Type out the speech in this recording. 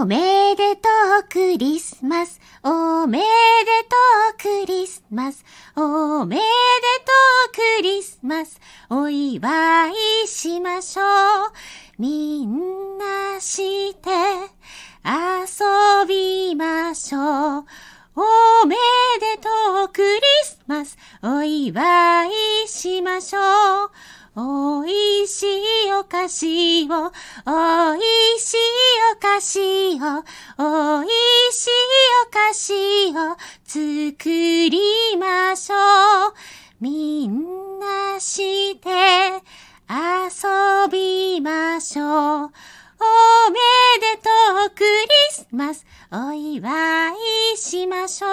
おめでとうクリスマス。おめでとうクリスマス。おめでとうクリスマス。お祝いしましょう。みんなして遊びましょう。おめでとうクリスマス。お祝いしましょう。おいしいお菓子を、おいしい菓子を、おいしいお菓子を作りましょう。みんなして遊びましょう。おめでとうクリスマス。お祝いしましょう。